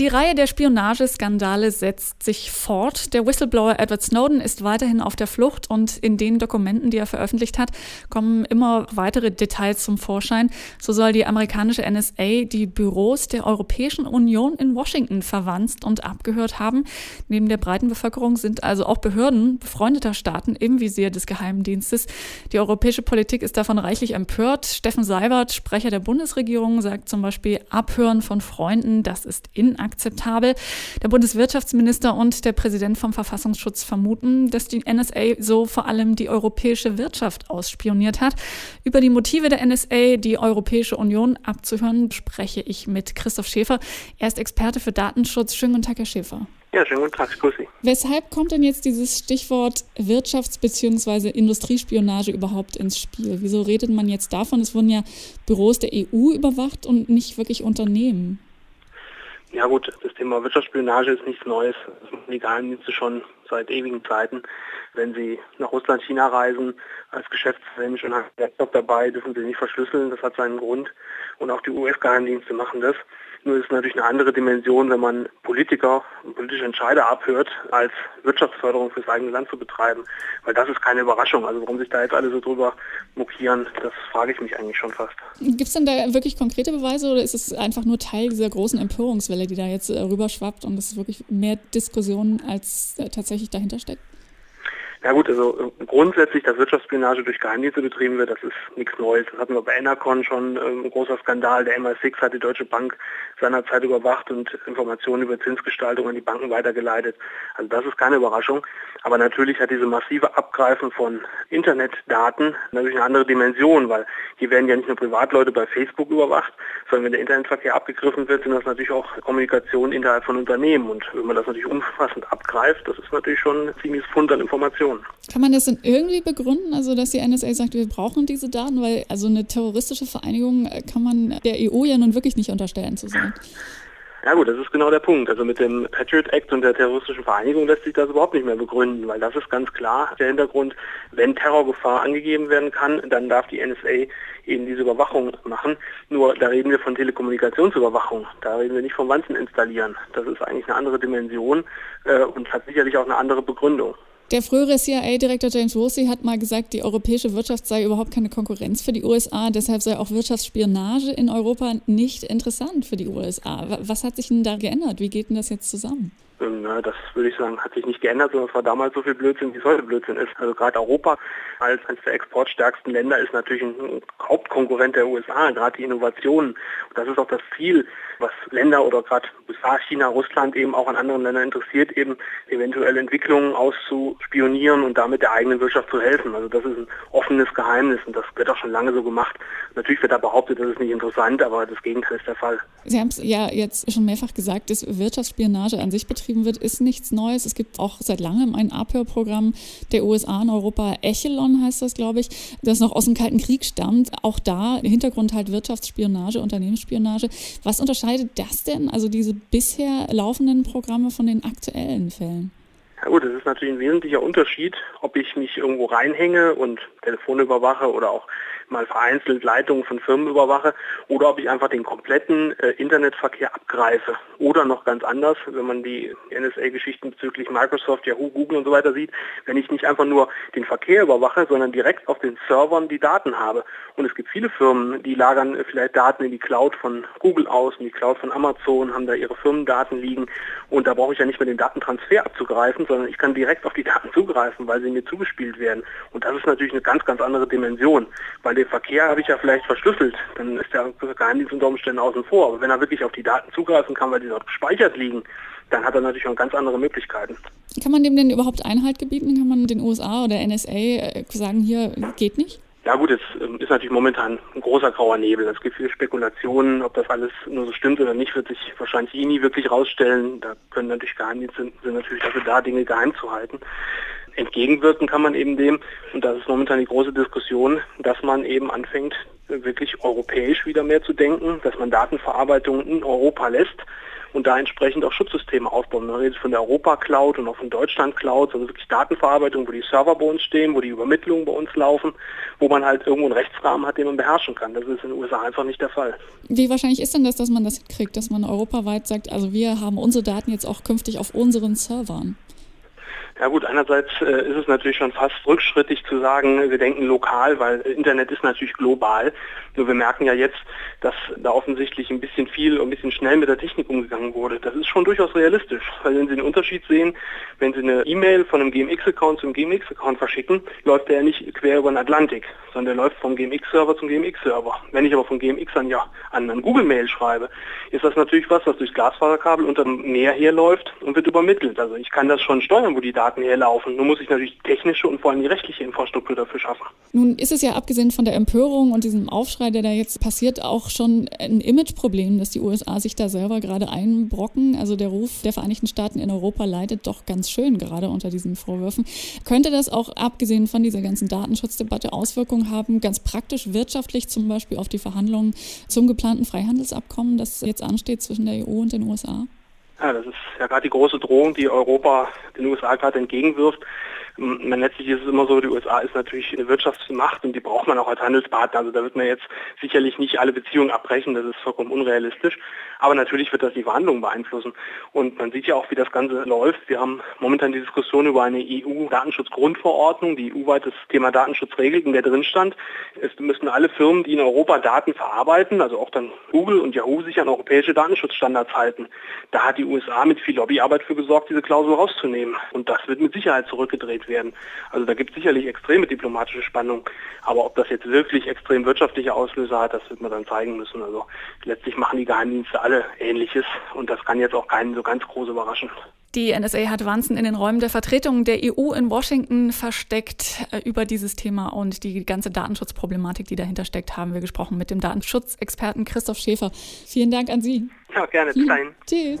Die Reihe der Spionageskandale setzt sich fort. Der Whistleblower Edward Snowden ist weiterhin auf der Flucht und in den Dokumenten, die er veröffentlicht hat, kommen immer weitere Details zum Vorschein. So soll die amerikanische NSA die Büros der Europäischen Union in Washington verwanzt und abgehört haben. Neben der breiten Bevölkerung sind also auch Behörden befreundeter Staaten im Visier des Geheimdienstes. Die europäische Politik ist davon reichlich empört. Steffen Seibert, Sprecher der Bundesregierung, sagt zum Beispiel, Abhören von Freunden, das ist inakzeptabel inakzeptabel. Der Bundeswirtschaftsminister und der Präsident vom Verfassungsschutz vermuten, dass die NSA so vor allem die europäische Wirtschaft ausspioniert hat. Über die Motive der NSA, die Europäische Union abzuhören, spreche ich mit Christoph Schäfer. Er ist Experte für Datenschutz. Schönen guten Tag, Herr Schäfer. Ja, schönen guten Tag, grüße Sie. Weshalb kommt denn jetzt dieses Stichwort Wirtschafts- bzw. Industriespionage überhaupt ins Spiel? Wieso redet man jetzt davon? Es wurden ja Büros der EU überwacht und nicht wirklich Unternehmen. Ja gut, das Thema Wirtschaftsspionage ist nichts Neues. Das machen die Geheimdienste schon seit ewigen Zeiten. Wenn sie nach Russland, China reisen, als Geschäftsmensch und haben Laptop dabei, dürfen sie nicht verschlüsseln. Das hat seinen Grund. Und auch die US-Geheimdienste machen das. Nur ist es natürlich eine andere Dimension, wenn man Politiker und politische Entscheider abhört, als Wirtschaftsförderung fürs eigene Land zu betreiben. Weil das ist keine Überraschung. Also warum sich da jetzt alle so drüber mokieren, das frage ich mich eigentlich schon fast. Gibt es denn da wirklich konkrete Beweise oder ist es einfach nur Teil dieser großen Empörungswelle, die da jetzt äh, rüberschwappt und es wirklich mehr Diskussion als äh, tatsächlich dahinter steckt? Ja gut, also äh, grundsätzlich, dass Wirtschaftsspionage durch Geheimdienste betrieben wird, das ist nichts Neues. Das hatten wir bei Enercon schon, ähm, ein großer Skandal. Der MI6 hat die Deutsche Bank seinerzeit überwacht und Informationen über Zinsgestaltung an die Banken weitergeleitet. Also das ist keine Überraschung. Aber natürlich hat diese massive Abgreifen von Internetdaten natürlich eine andere Dimension, weil hier werden ja nicht nur Privatleute bei Facebook überwacht, sondern wenn der Internetverkehr abgegriffen wird, sind das natürlich auch Kommunikation innerhalb von Unternehmen. Und wenn man das natürlich umfassend abgreift, das ist natürlich schon ein ziemliches Fund an Informationen. Informationen. Kann man das denn irgendwie begründen, also dass die NSA sagt, wir brauchen diese Daten, weil also eine terroristische Vereinigung äh, kann man der EU ja nun wirklich nicht unterstellen zu sein? Ja gut, das ist genau der Punkt. Also mit dem Patriot Act und der terroristischen Vereinigung lässt sich das überhaupt nicht mehr begründen, weil das ist ganz klar der Hintergrund, wenn Terrorgefahr angegeben werden kann, dann darf die NSA eben diese Überwachung machen. Nur da reden wir von Telekommunikationsüberwachung, da reden wir nicht vom Wanzen installieren. Das ist eigentlich eine andere Dimension äh, und hat sicherlich auch eine andere Begründung. Der frühere CIA-Direktor James Rossi hat mal gesagt, die europäische Wirtschaft sei überhaupt keine Konkurrenz für die USA, deshalb sei auch Wirtschaftsspionage in Europa nicht interessant für die USA. Was hat sich denn da geändert? Wie geht denn das jetzt zusammen? Ähm, das würde ich sagen, hat sich nicht geändert, sondern es war damals so viel Blödsinn, wie es heute Blödsinn ist. Also gerade Europa als eines der exportstärksten Länder ist natürlich ein Hauptkonkurrent der USA, gerade die Innovationen. Und das ist auch das Ziel, was Länder oder gerade USA, China, Russland eben auch an anderen Ländern interessiert, eben eventuelle Entwicklungen auszuspionieren und damit der eigenen Wirtschaft zu helfen. Also das ist ein offenes Geheimnis und das wird auch schon lange so gemacht. Natürlich wird da behauptet, das ist nicht interessant, aber das Gegenteil ist der Fall. Sie haben es ja jetzt schon mehrfach gesagt, dass Wirtschaftsspionage an sich betrieben wird, ist nichts Neues. Es gibt auch seit langem ein Abhörprogramm der USA in Europa, Echelon heißt das, glaube ich, das noch aus dem Kalten Krieg stammt. Auch da Hintergrund halt Wirtschaftsspionage, Unternehmensspionage. Was unterscheidet das denn, also diese bisher laufenden Programme von den aktuellen Fällen? Gut, das ist natürlich ein wesentlicher Unterschied, ob ich mich irgendwo reinhänge und Telefone überwache oder auch mal vereinzelt Leitungen von Firmen überwache oder ob ich einfach den kompletten äh, Internetverkehr abgreife. Oder noch ganz anders, wenn man die NSA-Geschichten bezüglich Microsoft, Yahoo, Google und so weiter sieht, wenn ich nicht einfach nur den Verkehr überwache, sondern direkt auf den Servern die Daten habe. Und es gibt viele Firmen, die lagern vielleicht Daten in die Cloud von Google aus, in die Cloud von Amazon, haben da ihre Firmendaten liegen und da brauche ich ja nicht mehr den Datentransfer abzugreifen, sondern ich kann direkt auf die Daten zugreifen, weil sie mir zugespielt werden. Und das ist natürlich eine ganz, ganz andere Dimension, weil weil den Verkehr habe ich ja vielleicht verschlüsselt, dann ist der Geheimdienst unter Umständen außen vor. Aber wenn er wirklich auf die Daten zugreifen kann, weil die dort gespeichert liegen, dann hat er natürlich auch ganz andere Möglichkeiten. Kann man dem denn überhaupt Einhalt gebieten? Kann man den USA oder NSA äh, sagen, hier geht nicht? Ja gut, es ähm, ist natürlich momentan ein großer grauer Nebel. Es gibt viele Spekulationen, ob das alles nur so stimmt oder nicht, wird sich wahrscheinlich eh nie wirklich rausstellen. Da können natürlich Geheimdienste sind natürlich dafür da, Dinge geheim zu halten. Entgegenwirken kann man eben dem, und das ist momentan die große Diskussion, dass man eben anfängt, wirklich europäisch wieder mehr zu denken, dass man Datenverarbeitung in Europa lässt und da entsprechend auch Schutzsysteme aufbauen. Man redet von der Europa-Cloud und auch von Deutschland-Cloud, also wirklich Datenverarbeitung, wo die Server bei uns stehen, wo die Übermittlungen bei uns laufen, wo man halt irgendwo einen Rechtsrahmen hat, den man beherrschen kann. Das ist in den USA einfach nicht der Fall. Wie wahrscheinlich ist denn das, dass man das kriegt, dass man europaweit sagt, also wir haben unsere Daten jetzt auch künftig auf unseren Servern? Ja gut, einerseits äh, ist es natürlich schon fast rückschrittig zu sagen, wir denken lokal, weil Internet ist natürlich global. Nur wir merken ja jetzt, dass da offensichtlich ein bisschen viel, ein bisschen schnell mit der Technik umgegangen wurde. Das ist schon durchaus realistisch, weil wenn Sie den Unterschied sehen, wenn Sie eine E-Mail von einem GMX-Account zum GMX-Account verschicken, läuft der ja nicht quer über den Atlantik, sondern der läuft vom GMX-Server zum GMX-Server. Wenn ich aber von GMX an, ja, an einen Google-Mail schreibe, ist das natürlich was, was durchs Glasfaserkabel unter dem Meer herläuft und wird übermittelt. Also ich kann das schon steuern, wo die Daten Daten herlaufen. Nun muss ich natürlich technische und vor allem die rechtliche Infrastruktur dafür schaffen. Nun ist es ja abgesehen von der Empörung und diesem Aufschrei, der da jetzt passiert, auch schon ein Imageproblem, dass die USA sich da selber gerade einbrocken. Also der Ruf der Vereinigten Staaten in Europa leidet doch ganz schön gerade unter diesen Vorwürfen. Könnte das auch abgesehen von dieser ganzen Datenschutzdebatte Auswirkungen haben, ganz praktisch wirtschaftlich zum Beispiel auf die Verhandlungen zum geplanten Freihandelsabkommen, das jetzt ansteht zwischen der EU und den USA? Ja, das ist ja gerade die große Drohung, die Europa den USA gerade entgegenwirft. Man, letztlich ist es immer so, die USA ist natürlich eine Wirtschaftsmacht und die braucht man auch als Handelspartner. Also da wird man jetzt sicherlich nicht alle Beziehungen abbrechen, das ist vollkommen unrealistisch. Aber natürlich wird das die Verhandlungen beeinflussen. Und man sieht ja auch, wie das Ganze läuft. Wir haben momentan die Diskussion über eine EU-Datenschutzgrundverordnung, die EU-weit das Thema Datenschutz regelt, in der drin stand, es müssen alle Firmen, die in Europa Daten verarbeiten, also auch dann Google und Yahoo, sich an europäische Datenschutzstandards halten. Da hat die USA mit viel Lobbyarbeit für gesorgt, diese Klausel rauszunehmen. Und das wird mit Sicherheit zurückgedreht werden. Also da gibt es sicherlich extreme diplomatische Spannung. Aber ob das jetzt wirklich extrem wirtschaftliche Auslöser hat, das wird man dann zeigen müssen. Also letztlich machen die Geheimdienste alle Ähnliches und das kann jetzt auch keinen so ganz groß überraschen. Die NSA hat Wanzen in den Räumen der Vertretung der EU in Washington versteckt. äh, Über dieses Thema und die ganze Datenschutzproblematik, die dahinter steckt, haben wir gesprochen mit dem Datenschutzexperten Christoph Schäfer. Vielen Dank an Sie. Ja, gerne. Bis dahin. Tschüss.